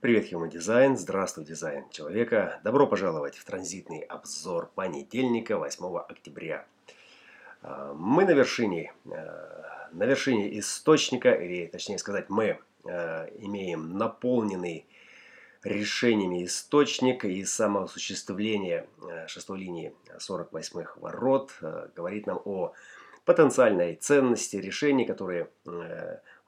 Привет, Human Design. Здравствуй, дизайн человека. Добро пожаловать в транзитный обзор понедельника, 8 октября. А, мы на вершине, а, на вершине источника, или точнее сказать, мы а, имеем наполненный решениями источник и самоосуществление шестой линии 48-х ворот говорит нам о потенциальной ценности решений, которые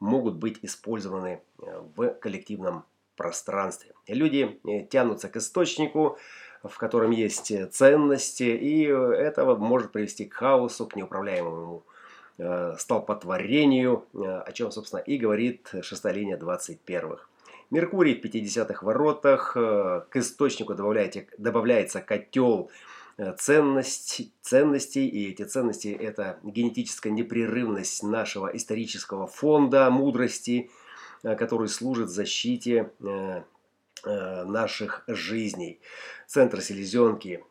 могут быть использованы в коллективном пространстве. Люди э, тянутся к источнику, в котором есть э, ценности, и э, это может привести к хаосу, к неуправляемому столпотворению, о чем, собственно, и говорит шестая линия 21-х. Меркурий в 50-х воротах, к источнику добавляется, добавляется котел ценность, ценностей, и эти ценности – это генетическая непрерывность нашего исторического фонда мудрости – Э, который служит защите э, э, наших жизней. Центр селезенки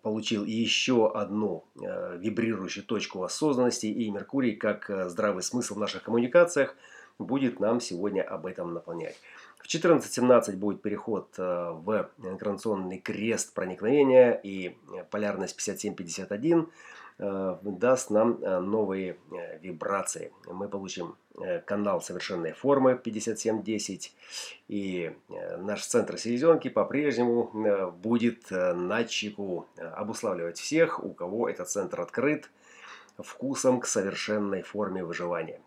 получил еще одну вибрирующую точку осознанности, и Меркурий, как здравый смысл в наших коммуникациях, будет нам сегодня об этом наполнять. В 14.17 будет переход в инкарнационный крест проникновения и полярность 57.51 Э, даст нам э, новые э, вибрации. Мы получим канал совершенной формы 5710 и наш центр селезенки по-прежнему будет на чеку обуславливать всех, у кого этот центр открыт вкусом к совершенной форме выживания.